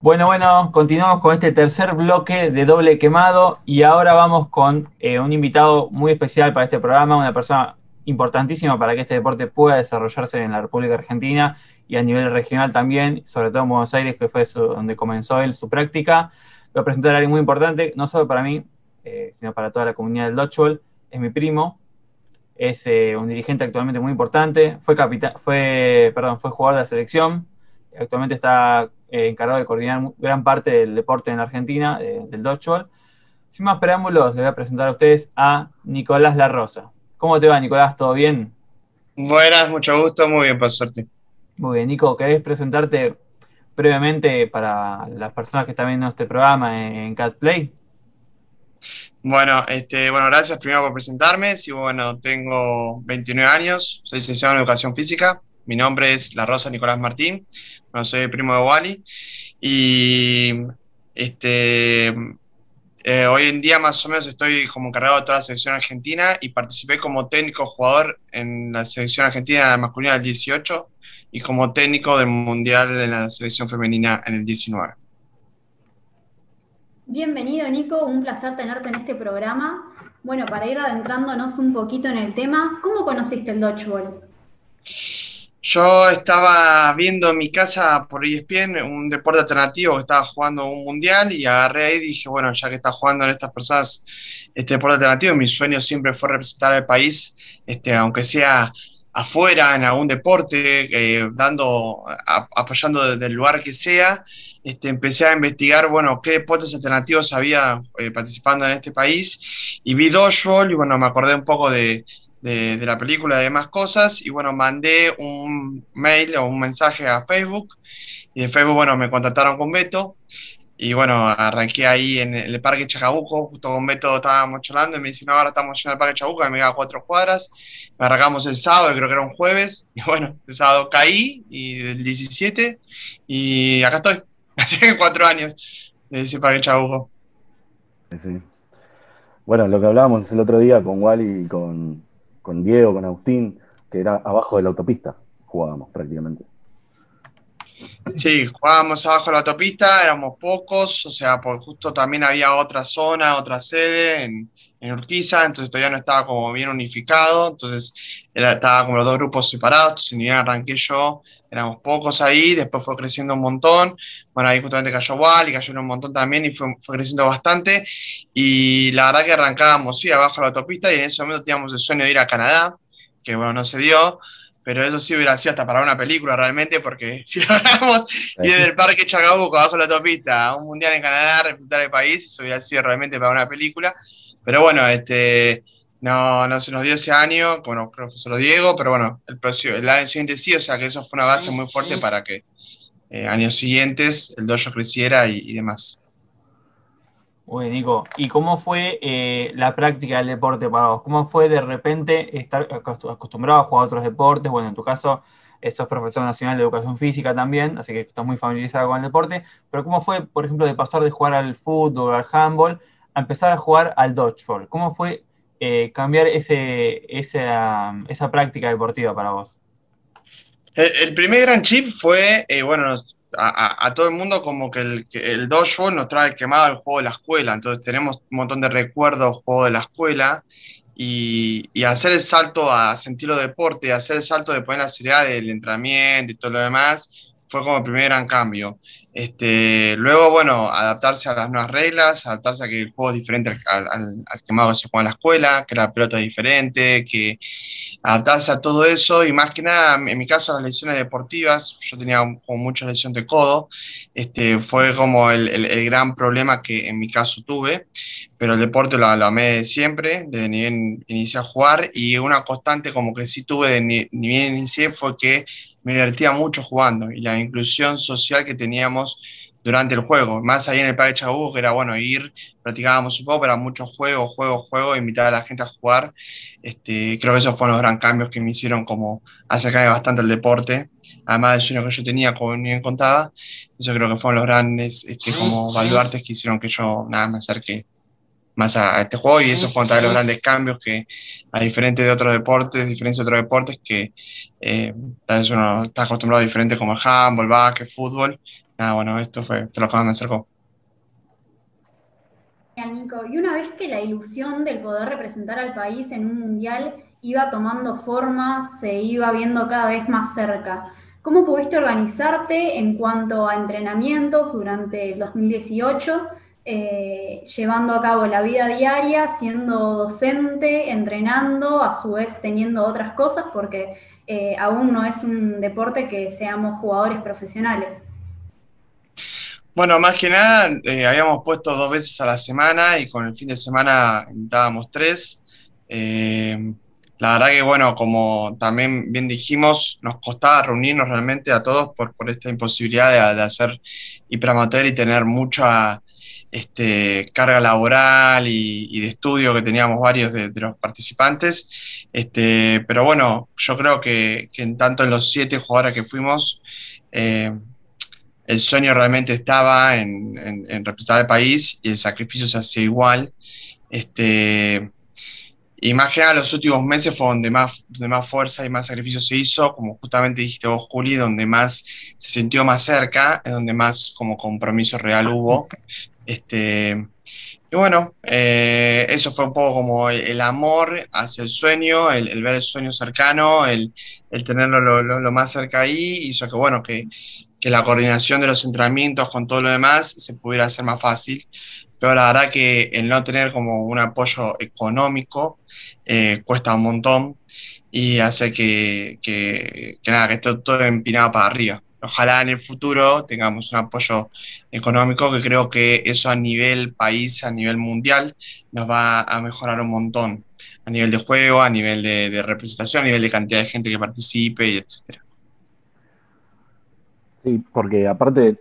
Bueno, bueno, continuamos con este tercer bloque de doble quemado y ahora vamos con eh, un invitado muy especial para este programa, una persona importantísima para que este deporte pueda desarrollarse en la República Argentina y a nivel regional también, sobre todo en Buenos Aires, que fue donde comenzó él su práctica. Voy a presentar a alguien muy importante, no solo para mí, eh, sino para toda la comunidad del dodgeball. Es mi primo, es eh, un dirigente actualmente muy importante, fue, fue, perdón, fue jugador de la selección, actualmente está eh, encargado de coordinar gran parte del deporte en Argentina, del dodgeball. Sin más preámbulos, les voy a presentar a ustedes a Nicolás La Rosa. ¿Cómo te va, Nicolás? ¿Todo bien? Buenas, mucho gusto, muy bien, por suerte. Muy bien, Nico, ¿querés presentarte brevemente para las personas que están viendo este programa en CatPlay? Bueno, este, bueno, gracias primero por presentarme. Sí, bueno, tengo 29 años, soy licenciado en Educación Física. Mi nombre es La Rosa Nicolás Martín. Bueno, soy primo de Wally. Y este, eh, hoy en día más o menos estoy como encargado de toda la selección argentina y participé como técnico jugador en la selección argentina masculina del 18 y como técnico del mundial en la selección femenina en el 19. Bienvenido Nico, un placer tenerte en este programa. Bueno, para ir adentrándonos un poquito en el tema, ¿cómo conociste el dodgeball? Yo estaba viendo en mi casa por ESPN un deporte alternativo que estaba jugando un mundial y agarré ahí y dije, bueno, ya que está jugando en estas personas este deporte alternativo, mi sueño siempre fue representar al país, este, aunque sea afuera en algún deporte, eh, dando, apoyando desde el lugar que sea, este, empecé a investigar, bueno, qué deportes alternativos había eh, participando en este país y vi Dodgeball y bueno, me acordé un poco de, la película y demás cosas y bueno, mandé un mail o un mensaje a Facebook y de Facebook, bueno, me contactaron con Beto y bueno, arranqué ahí en el Parque Chacabuco, justo con Beto estábamos charlando y me dice, no, ahora estamos en el Parque Chacabuco, me queda cuatro cuadras, me arrancamos el sábado, creo que era un jueves, y bueno, el sábado caí, y el 17, y acá estoy. Hace cuatro años de ese parque Chabuco. Sí. Bueno, lo que hablábamos el otro día con Wally y con, con Diego, con Agustín, que era abajo de la autopista, jugábamos prácticamente. Sí, jugábamos abajo de la autopista, éramos pocos, o sea, por justo también había otra zona, otra sede en, en Urquiza, entonces todavía no estaba como bien unificado, entonces era, estaba como los dos grupos separados, entonces ni bien arranqué yo, éramos pocos ahí, después fue creciendo un montón, bueno, ahí justamente cayó Wall y cayó un montón también y fue, fue, creciendo bastante, y la verdad que arrancábamos, sí, abajo de la autopista y en ese momento teníamos el sueño de ir a Canadá, que bueno, no se dio, pero eso sí hubiera sido hasta para una película realmente, porque si logramos ir del parque Chacabuco abajo de la autopista a un mundial en Canadá, representar el país, eso hubiera sido realmente para una película, pero bueno, este... No, no se nos dio ese año, bueno, profesor Diego, pero bueno, el, el año siguiente sí, o sea que eso fue una base muy fuerte para que eh, años siguientes el dojo creciera y, demás. Muy Nico, ¿y cómo fue eh, la práctica del deporte para vos? ¿Cómo fue de repente estar acostumbrado a jugar a otros deportes? Bueno, en tu caso, eh, sos profesor nacional de educación física también, así que estás muy familiarizado con el deporte, pero ¿cómo fue, por ejemplo, de pasar de jugar al fútbol, al handball, a empezar a jugar al dodgeball? ¿Cómo fue eh, cambiar ese, esa, esa, práctica deportiva para vos? El, primer gran chip fue, eh, bueno, a, todo el mundo como que el, el dojo nos trae quemado el juego de la escuela, entonces tenemos un montón de recuerdos juego de la escuela y, y, hacer el salto a sentirlo deporte, hacer el salto de poner la seriedad del entrenamiento y todo lo demás, fue como el primer gran cambio. Este, luego, bueno, adaptarse a las nuevas reglas, adaptarse a que el juego es diferente al, que se juega en la escuela, que la pelota es diferente, que adaptarse a todo eso y más que nada, en mi caso, las lesiones deportivas, yo tenía como mucha lesión de codo, este, fue como el, el, el, gran problema que en mi caso tuve, pero el deporte lo, lo amé siempre, desde ni bien inicié a jugar y una constante como que sí tuve de ni, ni bien inicié fue que me divertía mucho jugando y la inclusión social que teníamos durante el juego. Más ahí en el Parque Chabú, que era bueno ir, practicábamos un poco, pero mucho juego, juego, juego, invitar a la gente a jugar. Este, creo que esos fueron los gran cambios que me hicieron como acercarme bastante al deporte, además del sueño que yo tenía, como bien contaba. Eso creo que fueron los grandes este, como baluartes que hicieron que yo nada me acerque más a, este juego y eso fue de los grandes cambios que, a diferente de otros deportes, diferencia de otros deportes que eh, tal vez uno está acostumbrado a diferente como el handball, básquet, fútbol. Nada, bueno, esto fue, lo que más me acercó. Nico, y una vez que la ilusión del poder representar al país en un mundial iba tomando forma, se iba viendo cada vez más cerca. ¿Cómo pudiste organizarte en cuanto a entrenamientos durante el 2018 eh, llevando a cabo la vida diaria, siendo docente, entrenando, a su vez teniendo otras cosas, porque eh, aún no es un deporte que seamos jugadores profesionales. Bueno, más que nada, eh, habíamos puesto dos veces a la semana y con el fin de semana invitábamos tres. la verdad que, bueno, como también bien dijimos, nos costaba reunirnos realmente a todos por, por esta imposibilidad de, de hacer hiperamateur y tener mucha este, carga laboral y, de estudio que teníamos varios de, los participantes. Este, pero bueno, yo creo que, en tanto en los siete jugadores que fuimos, eh, el sueño realmente estaba en, representar al país y el sacrificio se hacía igual. Este, y más que nada los últimos meses fue donde más, donde más fuerza y más sacrificio se hizo, como justamente dijiste vos, Juli, donde más se sintió más cerca, es donde más como compromiso real hubo. Este, y bueno, eh, eso fue un poco como el, amor hacia el sueño, el, ver el sueño cercano, el, tenerlo lo, más cerca ahí, hizo que, bueno, que, la coordinación de los entrenamientos con todo lo demás se pudiera hacer más fácil. Pero la verdad que el no tener como un apoyo económico eh, cuesta un montón y hace que, que, que nada, que esté todo empinado para arriba ojalá en el futuro tengamos un apoyo económico que creo que eso a nivel país, a nivel mundial, nos va a mejorar un montón, a nivel de juego, a nivel de, representación, a nivel de cantidad de gente que participe, y etcétera. Sí, porque aparte,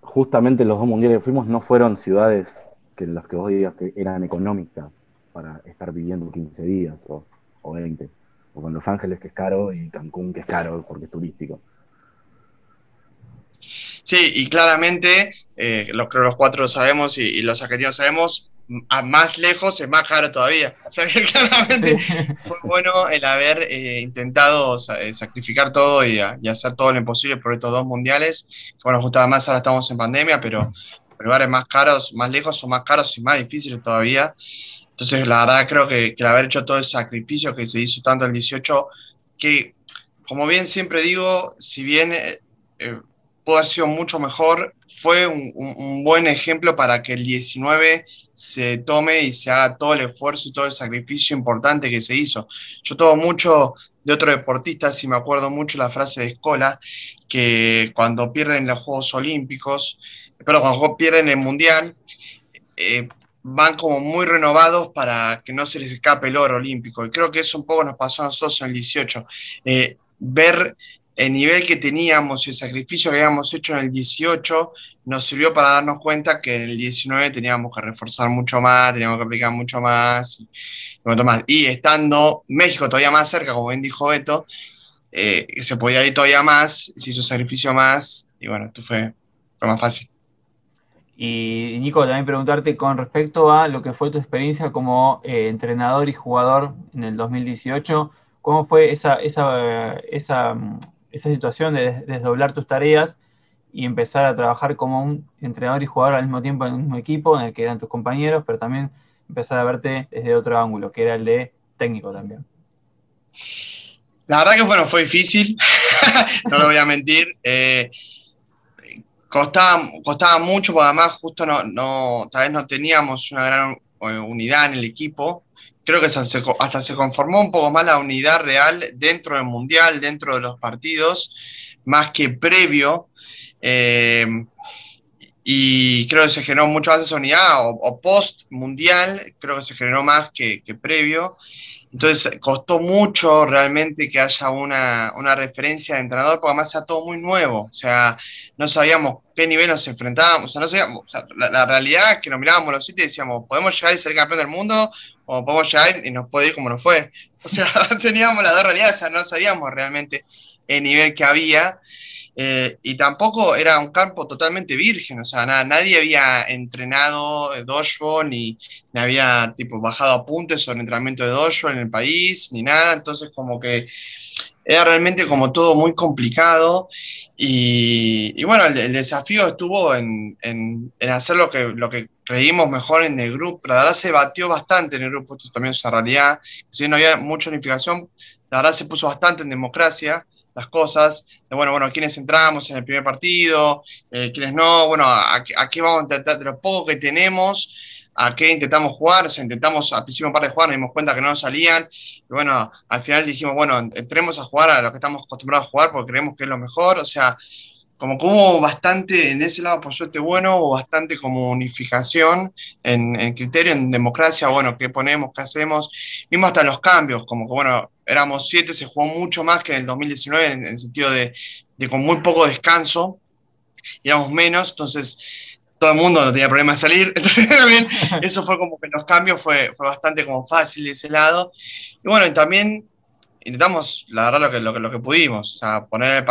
justamente los dos mundiales que fuimos no fueron ciudades que las que vos digas que eran económicas para estar viviendo 15 días o, o 20. O con Los Ángeles que es caro y Cancún que es caro porque es turístico. Sí, y claramente, eh, lo, creo los cuatro lo sabemos y, los argentinos sabemos, a más lejos es más caro todavía. O sea que claramente fue bueno el haber eh, intentado eh, sacrificar todo y, hacer todo lo imposible por estos dos mundiales. Bueno, justo además ahora estamos en pandemia, pero lugares más caros, más lejos son más caros y más difíciles todavía. Entonces, la verdad creo que, que el haber hecho todo ese sacrificio que se hizo tanto el 18, que como bien siempre digo, si bien pudo haber sido mucho mejor. Fue un, buen ejemplo para que el 19 se tome y se haga todo el esfuerzo y todo el sacrificio importante que se hizo. Yo tomo mucho de otro deportista, si me acuerdo mucho la frase de Escola, que cuando pierden los Juegos Olímpicos, pero cuando pierden el Mundial, eh, van como muy renovados para que no se les escape el oro olímpico. Y creo que eso un poco nos pasó a nosotros en el 18. Eh, ver el nivel que teníamos y el sacrificio que habíamos hecho en el 18 nos sirvió para darnos cuenta que en el 19 teníamos que reforzar mucho más, teníamos que aplicar mucho más y, más. y estando México todavía más cerca, como bien dijo Beto, eh, se podía ir todavía más, se hizo sacrificio más y bueno, esto fue, fue más fácil. Y Nico, también preguntarte con respecto a lo que fue tu experiencia como eh, entrenador y jugador en el 2018, ¿cómo fue esa, esa esa situación de desdoblar tus tareas y empezar a trabajar como un entrenador y jugador al mismo tiempo en un mismo equipo en el que eran tus compañeros, pero también empezar a verte desde otro ángulo, que era el de técnico también. La verdad que bueno, fue difícil, no lo voy a mentir. Eh, costaba, costaba mucho, porque además justo no, no, tal vez no teníamos una gran eh, unidad en el equipo creo que hasta se conformó un poco más la unidad real dentro del Mundial, dentro de los partidos, más que previo. Eh, y creo que se generó mucho más esa unidad, o, post mundial, creo que se generó más que, que, previo. Entonces costó mucho realmente que haya una, una, referencia de entrenador, porque además era todo muy nuevo. O sea, no sabíamos qué nivel nos enfrentábamos. O sea, no sabíamos, o sea, la, realidad es que nos mirábamos los sitios y decíamos, ¿podemos llegar y ser campeón del mundo? ¿O podemos llegar y nos puede ir como nos fue? O sea, teníamos las dos realidades, o sea, no sabíamos realmente el nivel que había. Eh, y tampoco era un campo totalmente virgen, o sea, nadie había entrenado dojo ni, ni, había tipo bajado apuntes sobre entrenamiento de dojo en el país, ni nada, entonces como que era realmente como todo muy complicado y, bueno, el, desafío estuvo en, en, hacer lo que, lo que creímos mejor en el grupo, la verdad se batió bastante en el grupo, esto también es una realidad, si no había mucha unificación, la verdad se puso bastante en democracia las cosas, de bueno, bueno, quiénes entramos en el primer partido, eh, quiénes no, bueno, a, qué vamos a intentar, de lo poco que tenemos, a qué intentamos jugar, o sea, intentamos al principio un par de jugar, nos dimos cuenta que no nos salían, y bueno, al final dijimos, bueno, entremos a jugar a lo que estamos acostumbrados a jugar porque creemos que es lo mejor, o sea, como hubo bastante, en ese lado por suerte bueno, hubo bastante como unificación en, en, criterio, en democracia, bueno, qué ponemos, qué hacemos, mismo hasta los cambios, como que bueno, éramos siete, se jugó mucho más que en el 2019 en, el sentido de, de, con muy poco descanso, éramos menos, entonces todo el mundo no tenía problema de salir, entonces también eso fue como que los cambios fue, fue bastante como fácil de ese lado, y bueno, y también intentamos, la verdad, lo que, lo que, lo que pudimos. O sea, poner,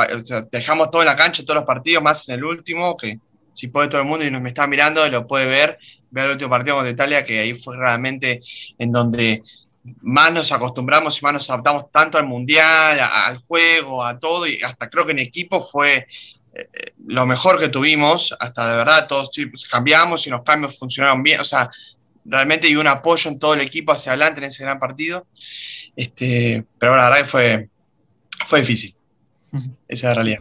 dejamos todo en la cancha, todos los partidos, más en el último, que si puede todo el mundo y nos me está mirando, lo puede ver, ver el último partido contra Italia, que ahí fue realmente en donde más nos acostumbramos y más nos adaptamos tanto al mundial, al juego, a todo, y hasta creo que en equipo fue eh, lo mejor que tuvimos, hasta de verdad todos cambiamos y los cambios funcionaron bien, o sea, realmente hay un apoyo en todo el equipo hacia adelante en ese gran partido. Este, pero la verdad que fue, fue difícil. Esa es la realidad.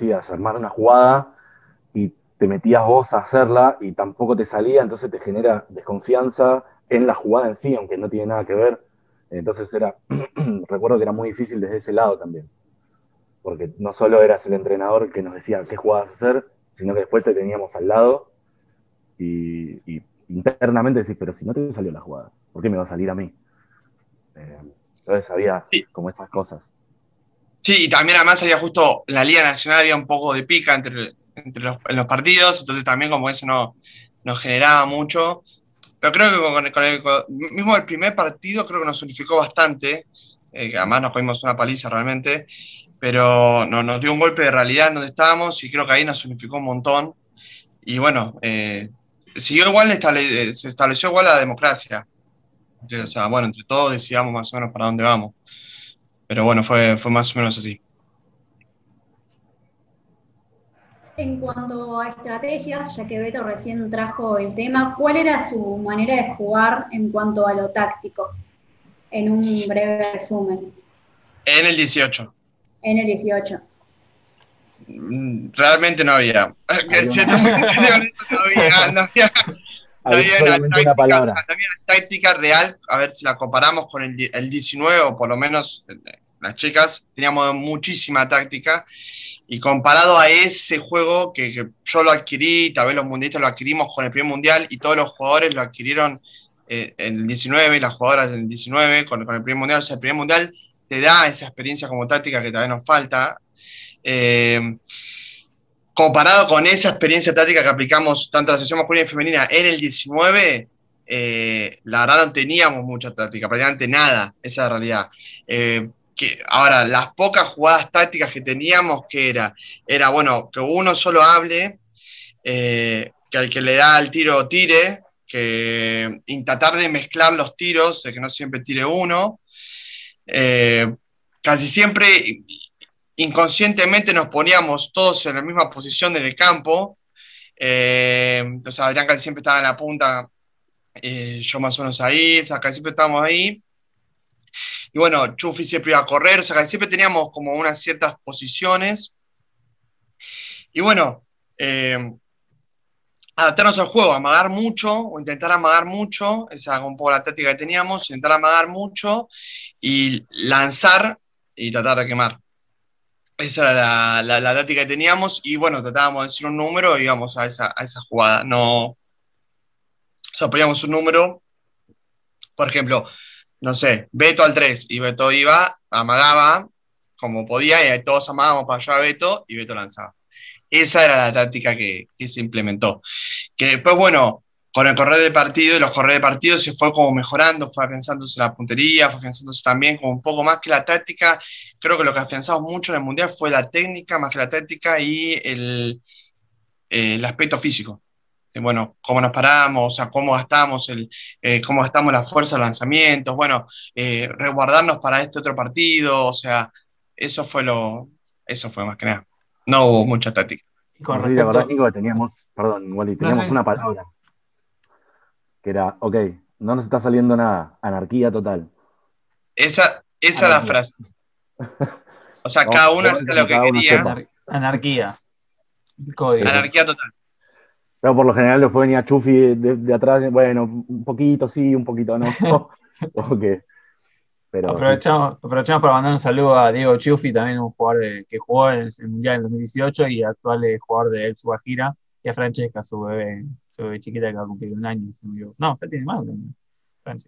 Decías, armar una jugada y te metías vos a hacerla y tampoco te salía, entonces te genera desconfianza en la jugada en sí, aunque no tiene nada que ver. Entonces era, recuerdo que era muy difícil desde ese lado también, porque no solo eras el entrenador que nos decía qué jugadas hacer, sino que después te teníamos al lado y, internamente decís, pero si no te salió la jugada, ¿por qué me va a salir a mí? Eh, entonces había como esas cosas. Sí, y también además había justo la Liga Nacional, había un poco de pica entre, entre los, partidos, entonces también como eso no, nos generaba mucho. Pero creo que con, el, mismo el primer partido creo que nos unificó bastante, eh, además nos fuimos una paliza realmente, pero no, nos dio un golpe de realidad en donde estábamos y creo que ahí nos unificó un montón. Y bueno, eh, siguió igual, eh, se estableció igual la democracia. o sea, bueno, entre todos decidamos más o menos para dónde vamos. Pero bueno, fue, fue más o menos así. En cuanto a estrategias, ya que Beto recién trajo el tema, ¿cuál era su manera de jugar en cuanto a lo táctico? En un breve resumen. En el 18. En el 18. Mm, realmente no había. no había, no había, una, palabra. táctica real, a ver si la comparamos con el, el 19, o por lo menos eh, las chicas, teníamos muchísima táctica. Y comparado a ese juego que, yo lo adquirí, tal vez los mundialistas lo adquirimos con el primer mundial y todos los jugadores lo adquirieron eh, en el 19, las jugadoras en el 19 con, con, el primer mundial. O sea, el primer mundial te da esa experiencia como táctica que todavía nos falta. Eh, comparado con esa experiencia táctica que aplicamos tanto a la sesión masculina y femenina en el 19, eh, la verdad no teníamos mucha táctica, prácticamente nada, esa es la realidad. Eh, que, ahora, las pocas jugadas tácticas que teníamos, que era, era bueno, que uno solo hable, eh, que al que le da el tiro tire, que tratar de mezclar los tiros, de que no siempre tire uno. Casi siempre inconscientemente nos poníamos todos en la misma posición en el campo. Eh, entonces Adrián casi siempre estaba en la punta, eh, yo más o menos ahí, o sea, casi siempre estábamos ahí. Y bueno, Chufi siempre iba a correr, o sea, casi siempre teníamos como unas ciertas posiciones. Y bueno, eh, adaptarnos al juego, amagar mucho, o intentar amagar mucho, esa era un poco la táctica que teníamos, intentar amagar mucho y lanzar y tratar de quemar. Esa era la, la, táctica que teníamos y bueno, tratábamos de decir un número y íbamos a esa, a esa jugada. No, o sea, un número, por ejemplo, no sé, Beto al 3 y Beto iba, amagaba como podía y todos amagábamos para allá a Beto y Beto lanzaba. Esa era la táctica que, se implementó. Que después, bueno, con el correr de partido y los correr de partido se fue como mejorando, fue afianzándose la puntería, fue afianzándose también como un poco más que la táctica. Creo que lo que afianzamos mucho en el Mundial fue la técnica más que la táctica y el, el aspecto físico. Bueno, cómo nos paramos, o sea, cómo gastamos, el, eh, cómo gastamos la fuerza de lanzamientos, bueno, eh, resguardarnos para este otro partido, o sea, eso fue lo, eso fue más que nada no hubo mucha táctica. Con sí, la verdad, Nico, teníamos, perdón, Wally, teníamos una palabra que era, ok, no nos está saliendo nada, anarquía total. Esa, esa es la frase. O sea, cada uno hace lo que quería. Anarquía. Anarquía total. Pero por lo general después venía Chufi de, atrás, bueno, un poquito sí, un poquito no. ok aprovechamos, aprovechamos para mandar un saludo a Diego Chufi, también un jugador que jugó en el Mundial en 2018 y actual jugador de El Subajira, y a Francesca, su bebé, chiquita que va a cumplir un año. No, ya tiene más de un año.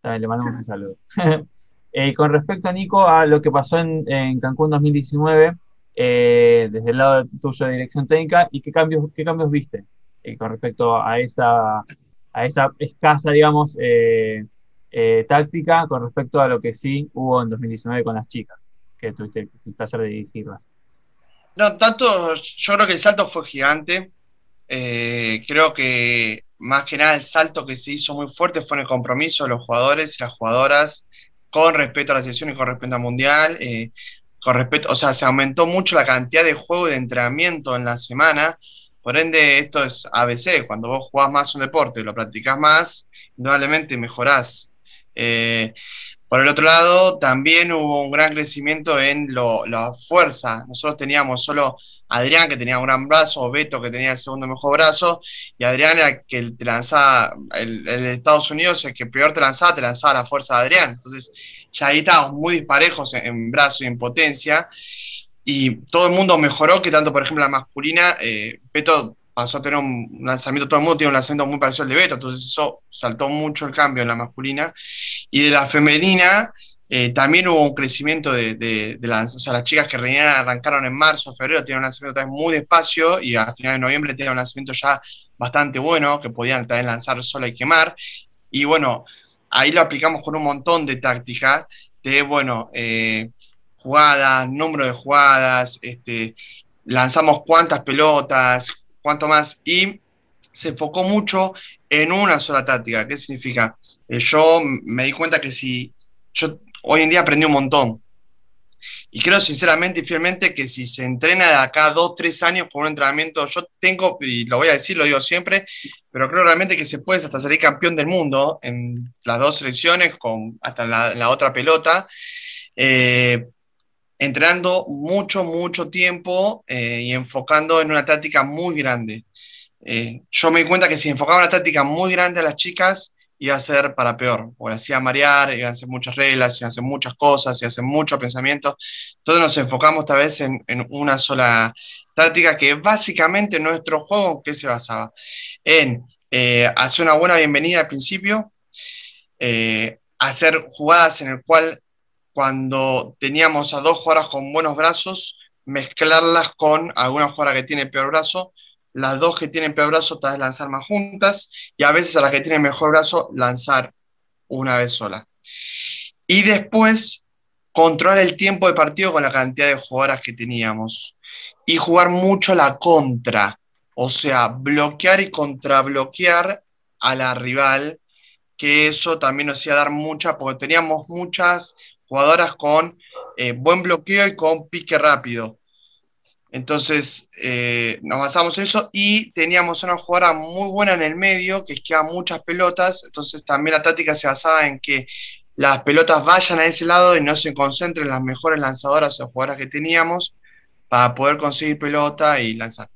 También le mandamos un saludo. eh, con respecto, Nico, a lo que pasó en, en Cancún 2019, eh, desde el lado tuyo de dirección técnica, ¿y qué cambios, qué cambios viste eh, con respecto a esa, a esa escasa, digamos, táctica con respecto a lo que sí hubo en 2019 con las chicas, que tuviste el placer de dirigirlas. No, tanto, yo creo que el salto fue gigante. Eh, creo que más que nada el salto que se hizo muy fuerte fue en el compromiso de los jugadores y las jugadoras con respecto a la sesión y con respecto al mundial. Eh, con respecto, o sea, se aumentó mucho la cantidad de juego y de entrenamiento en la semana. Por ende, esto es ABC. Cuando vos jugás más un deporte lo practicás más, indudablemente mejorás eh, por el otro lado, también hubo un gran crecimiento en la fuerza. Nosotros teníamos solo Adrián, que tenía un gran brazo, Beto, que tenía el segundo mejor brazo, y Adrián que te lanzaba, el, de Estados Unidos, el que peor te lanzaba, te lanzaba la fuerza de Adrián. Entonces, ya ahí estábamos muy disparejos en, brazo y en potencia, y todo el mundo mejoró, que tanto, por ejemplo, la masculina, eh, Beto pasó a tener un lanzamiento, todo el mundo tiene un lanzamiento muy parecido al de Beto, entonces eso saltó mucho el cambio en la masculina. Y de la femenina eh, también hubo un crecimiento de, de, de o sea, las chicas que arrancaron en marzo, febrero, tienen un lanzamiento también muy despacio y a finales de noviembre tienen un lanzamiento ya bastante bueno, que podían también lanzar sola y quemar. Y bueno, ahí lo aplicamos con un montón de tácticas, de, bueno, eh, jugadas, número de jugadas, este, lanzamos cuántas pelotas, cuanto más, y se enfocó mucho en una sola táctica. ¿Qué significa? Eh, yo me di cuenta que si yo hoy en día aprendí un montón. Y creo sinceramente y fielmente que si se entrena de acá dos, tres años con un entrenamiento, yo tengo, y lo voy a decir, lo digo siempre, pero creo realmente que se puede hasta salir campeón del mundo en las dos selecciones, con, hasta la, otra pelota. Eh, entrenando mucho, mucho tiempo eh, y enfocando en una táctica muy grande. Eh, yo me di cuenta que si enfocaba una táctica muy grande a las chicas, iba a ser para peor, o las hacía marear, iban a hacer muchas reglas, iban a hacer muchas cosas, iban a hacer mucho pensamiento. Entonces nos enfocamos tal vez en, una sola táctica que básicamente nuestro juego, ¿qué se basaba? En eh, hacer una buena bienvenida al principio, hacer jugadas en el cual cuando teníamos a dos jugadoras con buenos brazos, mezclarlas con alguna jugadora que tiene peor brazo, las dos que tienen peor brazo tal vez lanzar más juntas y a veces a las que tienen mejor brazo lanzar una vez sola. Y después controlar el tiempo de partido con la cantidad de jugadoras que teníamos y jugar mucho la contra, o sea, bloquear y contrabloquear a la rival, que eso también nos iba a dar mucha, porque teníamos muchas jugadoras con eh, buen bloqueo y con pique rápido. Entonces eh, nos basamos en eso y teníamos una jugadora muy buena en el medio que esquiva muchas pelotas. Entonces también la táctica se basaba en que las pelotas vayan a ese lado y no se concentren las mejores lanzadoras o jugadoras que teníamos para poder conseguir pelota y lanzar.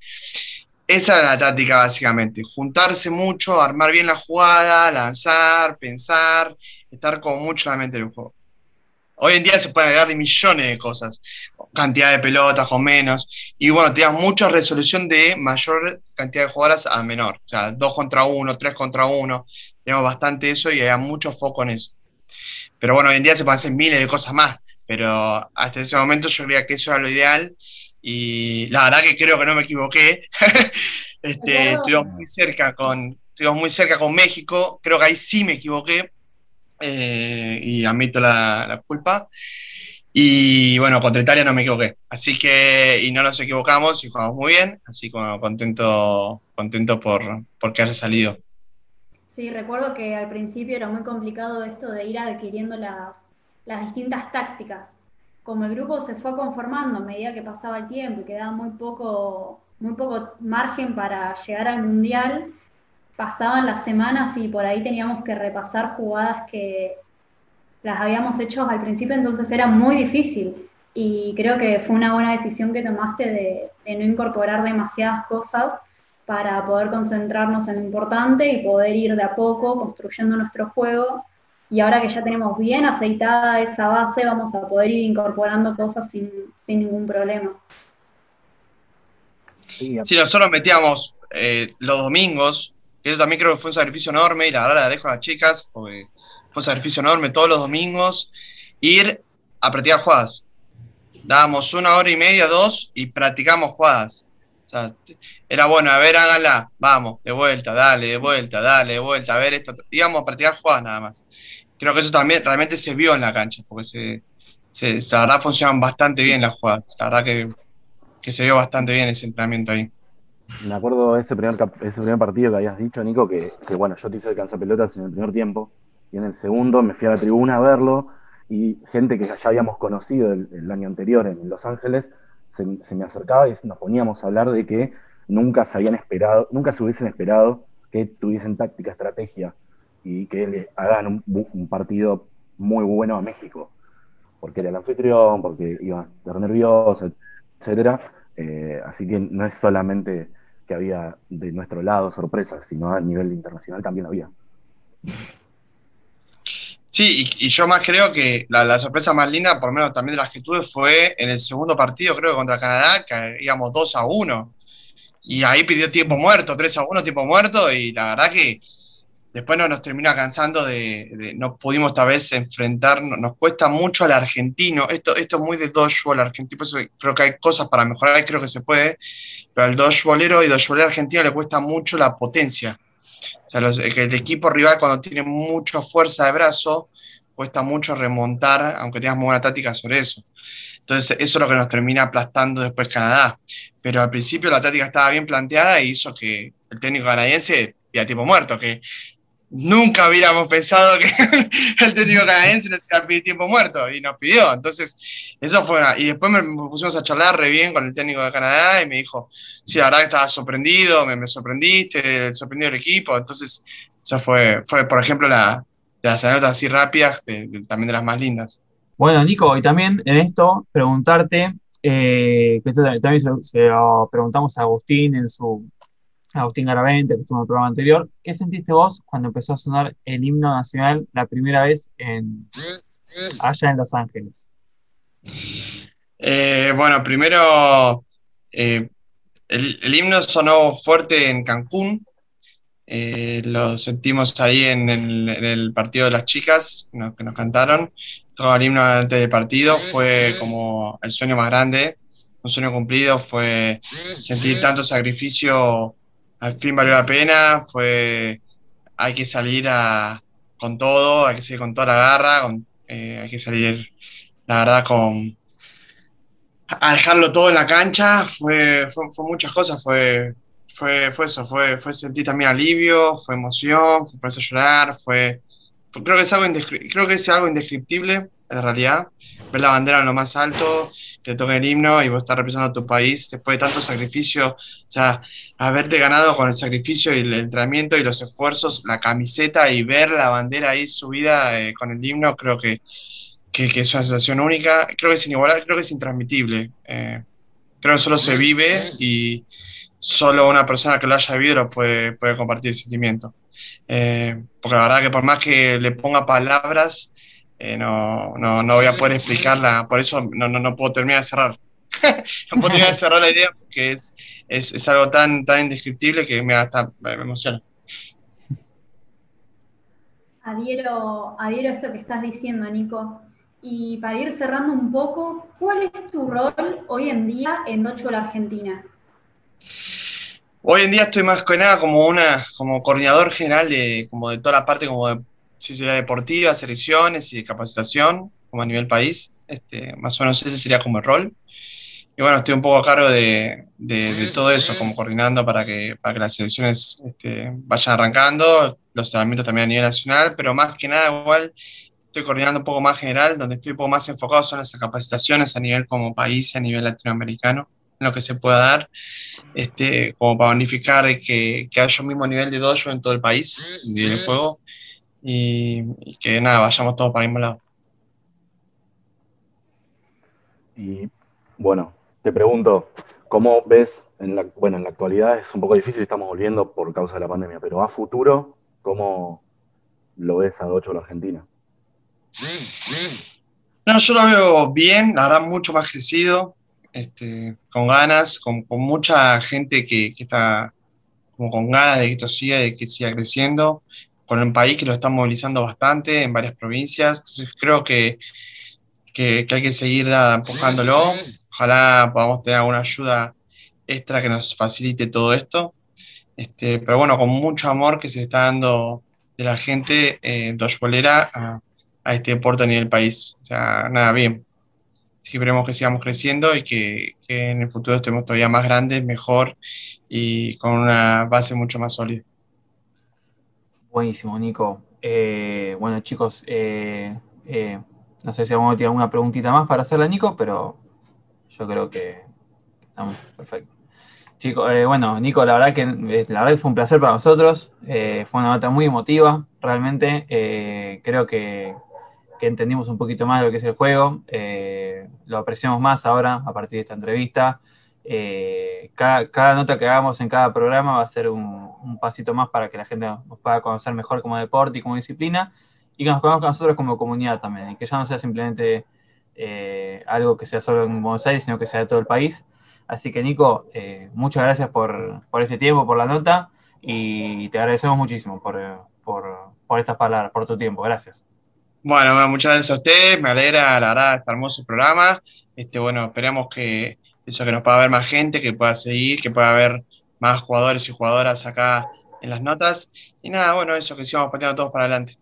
Esa era la táctica básicamente, juntarse mucho, armar bien la jugada, lanzar, pensar, estar con mucho la mente del juego. Hoy en día se puede agregar millones de cosas, cantidad de pelotas o menos, y bueno, tenías mucha resolución de mayor cantidad de jugadoras a menor, o sea, dos contra uno, tres contra uno, teníamos bastante eso y había mucho foco en eso. Pero bueno, hoy en día se pueden hacer miles de cosas más, pero hasta ese momento yo creía que eso era lo ideal. Y la verdad que creo que no me equivoqué. este, estuvimos muy cerca con, estuvimos muy cerca con México, creo que ahí sí me equivoqué eh, y admito la, culpa. Y bueno, contra Italia no me equivoqué. Así que, y no nos equivocamos y jugamos muy bien, así como contento, contento por, por que haya salido. Sí, recuerdo que al principio era muy complicado esto de ir adquiriendo las, las distintas tácticas. Como el grupo se fue conformando a medida que pasaba el tiempo y quedaba muy poco, muy poco margen para llegar al mundial, pasaban las semanas y por ahí teníamos que repasar jugadas que las habíamos hecho al principio, entonces era muy difícil. Y creo que fue una buena decisión que tomaste de, de no incorporar demasiadas cosas para poder concentrarnos en lo importante y poder ir de a poco construyendo nuestro juego. Y ahora que ya tenemos bien aceitada esa base, vamos a poder ir incorporando cosas sin, ningún problema. Sí, nosotros metíamos eh, los domingos, que eso también creo que fue un sacrificio enorme, y la verdad la dejo a las chicas, porque fue un sacrificio enorme todos los domingos, ir a practicar jugadas. Dábamos una hora y media, dos, y practicamos jugadas. O sea, era bueno, a ver, hágala, vamos, de vuelta, dale, de vuelta, dale, de vuelta, a ver esto. Íbamos a practicar jugadas nada más. Creo que eso también realmente se vio en la cancha, porque se, se la verdad funcionan bastante bien las jugadas. La verdad que, que se vio bastante bien ese entrenamiento ahí. Me acuerdo ese primer, ese primer partido que habías dicho, Nico, que, que bueno, yo te hice el pelotas en el primer tiempo, y en el segundo me fui a la tribuna a verlo, y gente que ya habíamos conocido el, año anterior en Los Ángeles se, me acercaba y nos poníamos a hablar de que nunca se habían esperado, nunca se hubiesen esperado que tuviesen táctica, estrategia y que le hagan un, partido muy bueno a México, porque era el anfitrión, porque iba a estar nervioso, etcétera. Eh, así que no es solamente que había de nuestro lado sorpresas, sino a nivel internacional también había. Sí, y, yo más creo que la, sorpresa más linda, por lo menos también de las que tuve, fue en el segundo partido, creo, contra Canadá, que íbamos 2 a 1. Y ahí pidió tiempo muerto, 3 a 1, tiempo muerto, y la verdad que después no nos termina cansando de, no pudimos esta vez enfrentar, nos cuesta mucho al argentino, esto, esto es muy de dodgeball argentino, creo que hay cosas para mejorar, creo que se puede, pero al dodgeballero y dodgeballero argentino le cuesta mucho la potencia o sea, el equipo rival cuando tiene mucha fuerza de brazo, cuesta mucho remontar, aunque tengas muy buena táctica sobre eso. Entonces, eso es lo que nos termina aplastando después Canadá. Pero al principio la táctica estaba bien planteada y hizo que el técnico canadiense a tipo muerto, que nunca hubiéramos pensado que el técnico canadiense nos iba a pedir tiempo muerto y nos pidió. Entonces, eso fue Y después me, pusimos a charlar re bien con el técnico de Canadá y me dijo, sí, la verdad que estaba sorprendido, me, me sorprendiste, sorprendió el equipo. Entonces, eso fue, fue por ejemplo, la, de las anécdotas así rápidas, también de las más lindas. Bueno, Nico, y también en esto preguntarte, eh, que esto también se lo preguntamos a Agustín en su Agustín Garavente, que estuvo en el programa anterior. ¿Qué sentiste vos cuando empezó a sonar el himno nacional la primera vez allá en Los Ángeles? Eh, bueno, primero, eh, el, himno sonó fuerte en Cancún. Eh, lo sentimos ahí en el, partido de las chicas que nos cantaron. Todo el himno antes del partido fue como el sueño más grande, un sueño cumplido, fue sentir tanto sacrificio al fin valió la pena, fue, hay que salir a, con todo, hay que salir con toda la garra, eh, hay que salir la verdad, con a dejarlo todo en la cancha, fue, fue, muchas cosas, fue, fue, fue eso, fue, fue sentir también alivio, fue emoción, fue ponerse a llorar, fue, creo, que es algo creo que es algo indescriptible, en realidad, ver la bandera en lo más alto, que toque el himno y vos estás representando a tu país después de tanto sacrificio, o sea, haberte ganado con el sacrificio y el entrenamiento y los esfuerzos, la camiseta y ver la bandera ahí subida eh, con el himno, creo que, que, es una sensación única, creo que es inigualable, creo que es intransmitible. Eh, creo que solo se vive y solo una persona que lo haya vivido puede, puede compartir el sentimiento. Eh, porque la verdad que por más que le ponga palabras, eh, no, no, no, voy a poder explicarla, por eso no, no, no puedo terminar de cerrar. no puedo terminar de cerrar la idea porque es, es, es algo tan, tan indescriptible que me, hasta, me emociona. Adhiero, adhiero a esto que estás diciendo, Nico. Y para ir cerrando un poco, ¿cuál es tu rol hoy en día en la Argentina? Hoy en día estoy más que nada como una, como coordinador general de, como de toda la parte como de si sería deportiva, selecciones y de capacitación, como a nivel país. Este, más o menos ese sería como el rol. Y bueno, estoy un poco a cargo de, de, todo eso, como coordinando para que, para que las selecciones este, vayan arrancando, los entrenamientos también a nivel nacional, pero más que nada igual estoy coordinando un poco más general, donde estoy un poco más enfocado son las capacitaciones a nivel como país, a nivel latinoamericano, en lo que se pueda dar, este, como para unificar que, que haya un mismo nivel de dojo en todo el país, de juego, y, que nada, vayamos todos para el mismo lado. Y bueno, te pregunto, ¿cómo ves, en la, bueno, en la actualidad es un poco difícil, estamos volviendo por causa de la pandemia, pero a futuro, ¿cómo lo ves a Docho la Argentina? No, yo lo veo bien, la verdad, mucho más crecido, este, con ganas, con, mucha gente que, está como con ganas de que esto siga, de que siga creciendo con un país que lo está movilizando bastante en varias provincias. Entonces creo que, que, hay que seguir empujándolo. Ojalá podamos tener alguna ayuda extra que nos facilite todo esto. Este, pero bueno, con mucho amor que se está dando de la gente eh, bolera a, a, este deporte a nivel país. O sea, nada, bien. Así que esperemos que sigamos creciendo y que, que en el futuro estemos todavía más grandes, mejor y con una base mucho más sólida. Buenísimo, Nico. Eh, bueno, chicos, eh, eh, no sé si vamos a tirar alguna preguntita más para hacerle a Nico, pero yo creo que estamos perfectos. Chicos, bueno, Nico, la verdad que la verdad fue un placer para nosotros. fue una nota muy emotiva, realmente. creo que, que, entendimos un poquito más de lo que es el juego. lo apreciamos más ahora a partir de esta entrevista. Eh, cada, nota que hagamos en cada programa va a ser un, pasito más para que la gente nos pueda conocer mejor como deporte y como disciplina y que nos conozca a nosotros como comunidad también, y que ya no sea simplemente eh, algo que sea solo en Buenos Aires, sino que sea de todo el país. Así que Nico, eh, muchas gracias por, este tiempo, por la nota y te agradecemos muchísimo por, estas palabras, por tu tiempo. Gracias. Bueno, muchas gracias a ustedes, me alegra la verdad este hermoso programa. Este, bueno, esperamos que eso que nos pueda ver más gente, que pueda seguir, que pueda haber más jugadores y jugadoras acá en las notas. Y nada, bueno, eso que sigamos pateando todos para adelante.